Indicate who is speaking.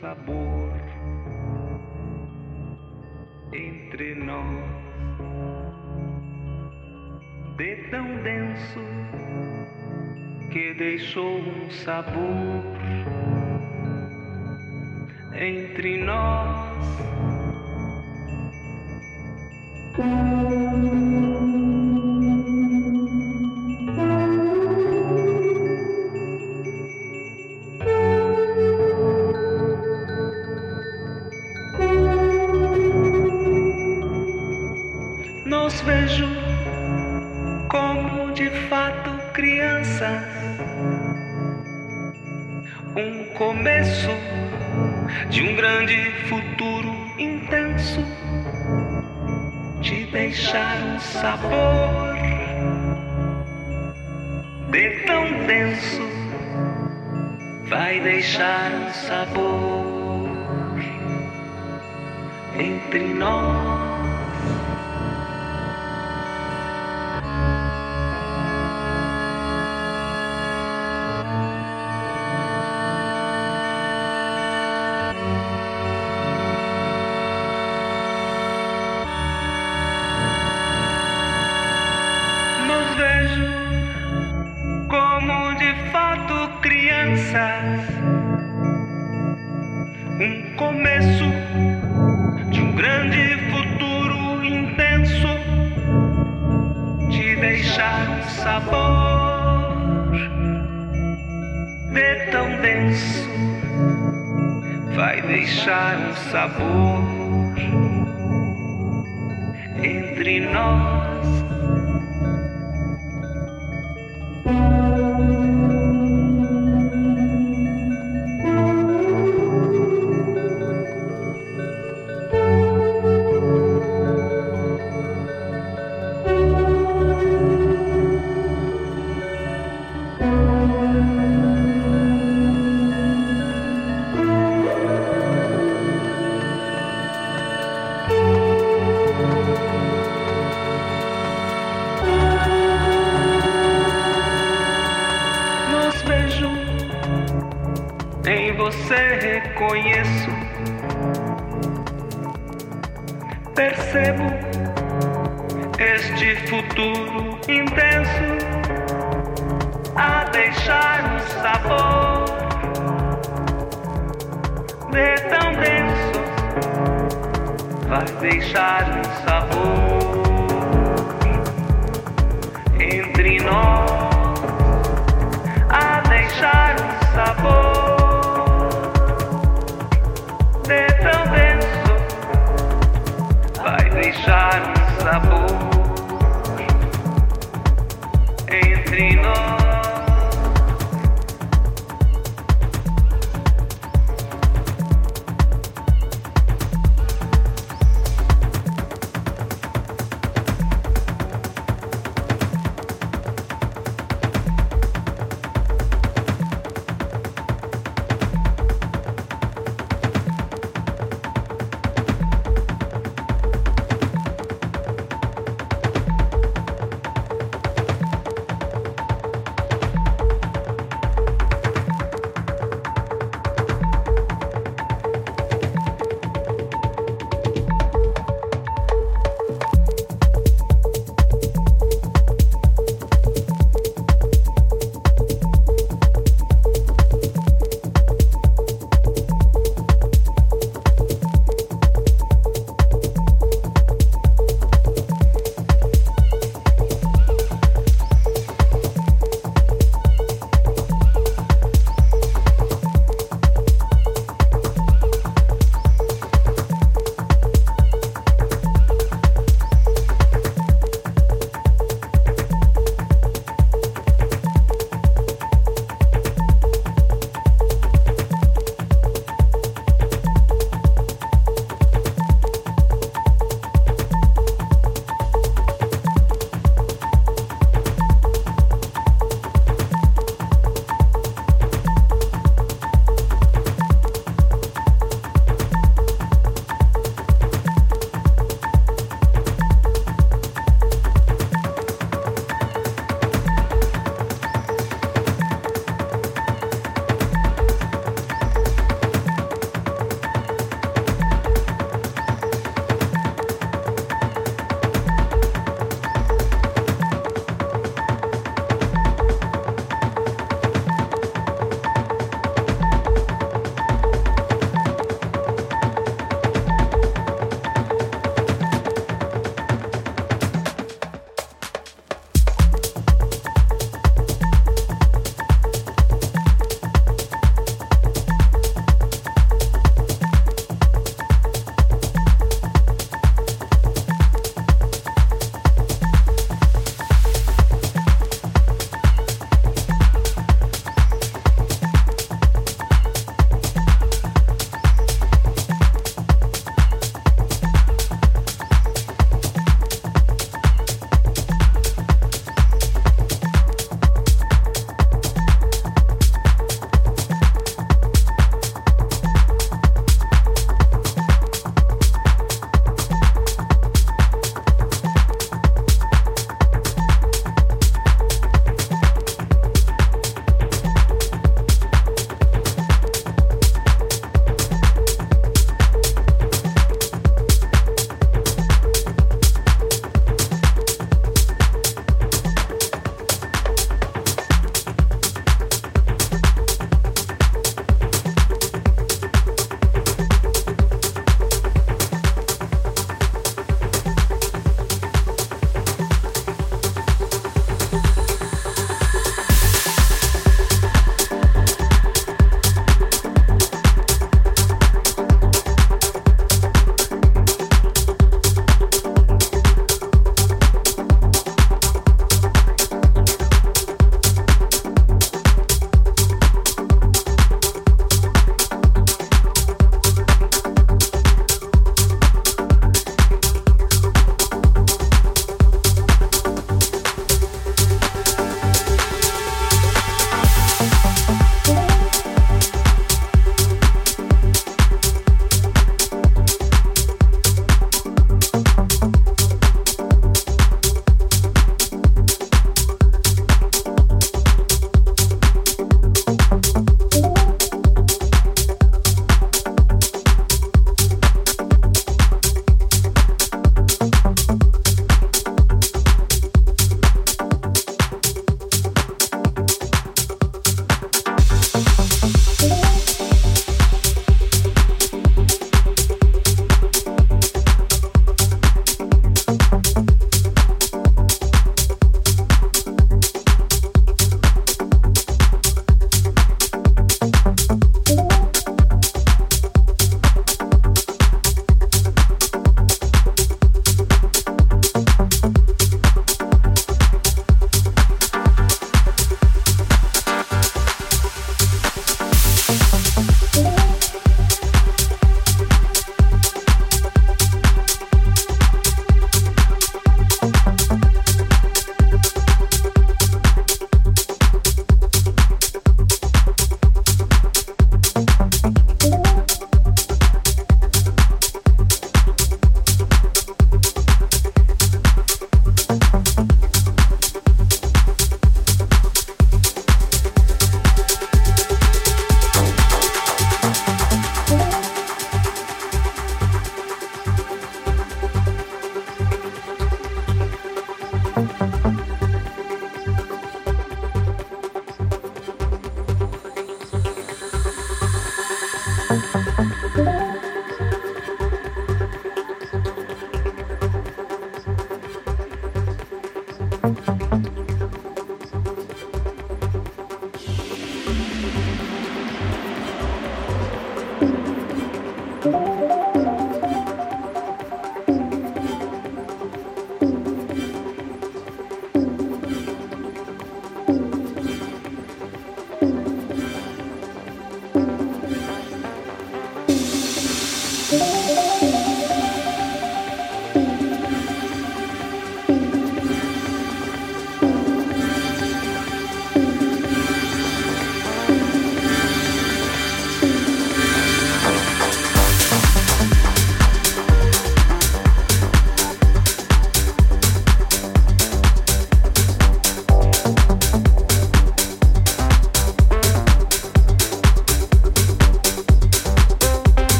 Speaker 1: sabor entre nós de tão denso que deixou um sabor entre nós. um sabor.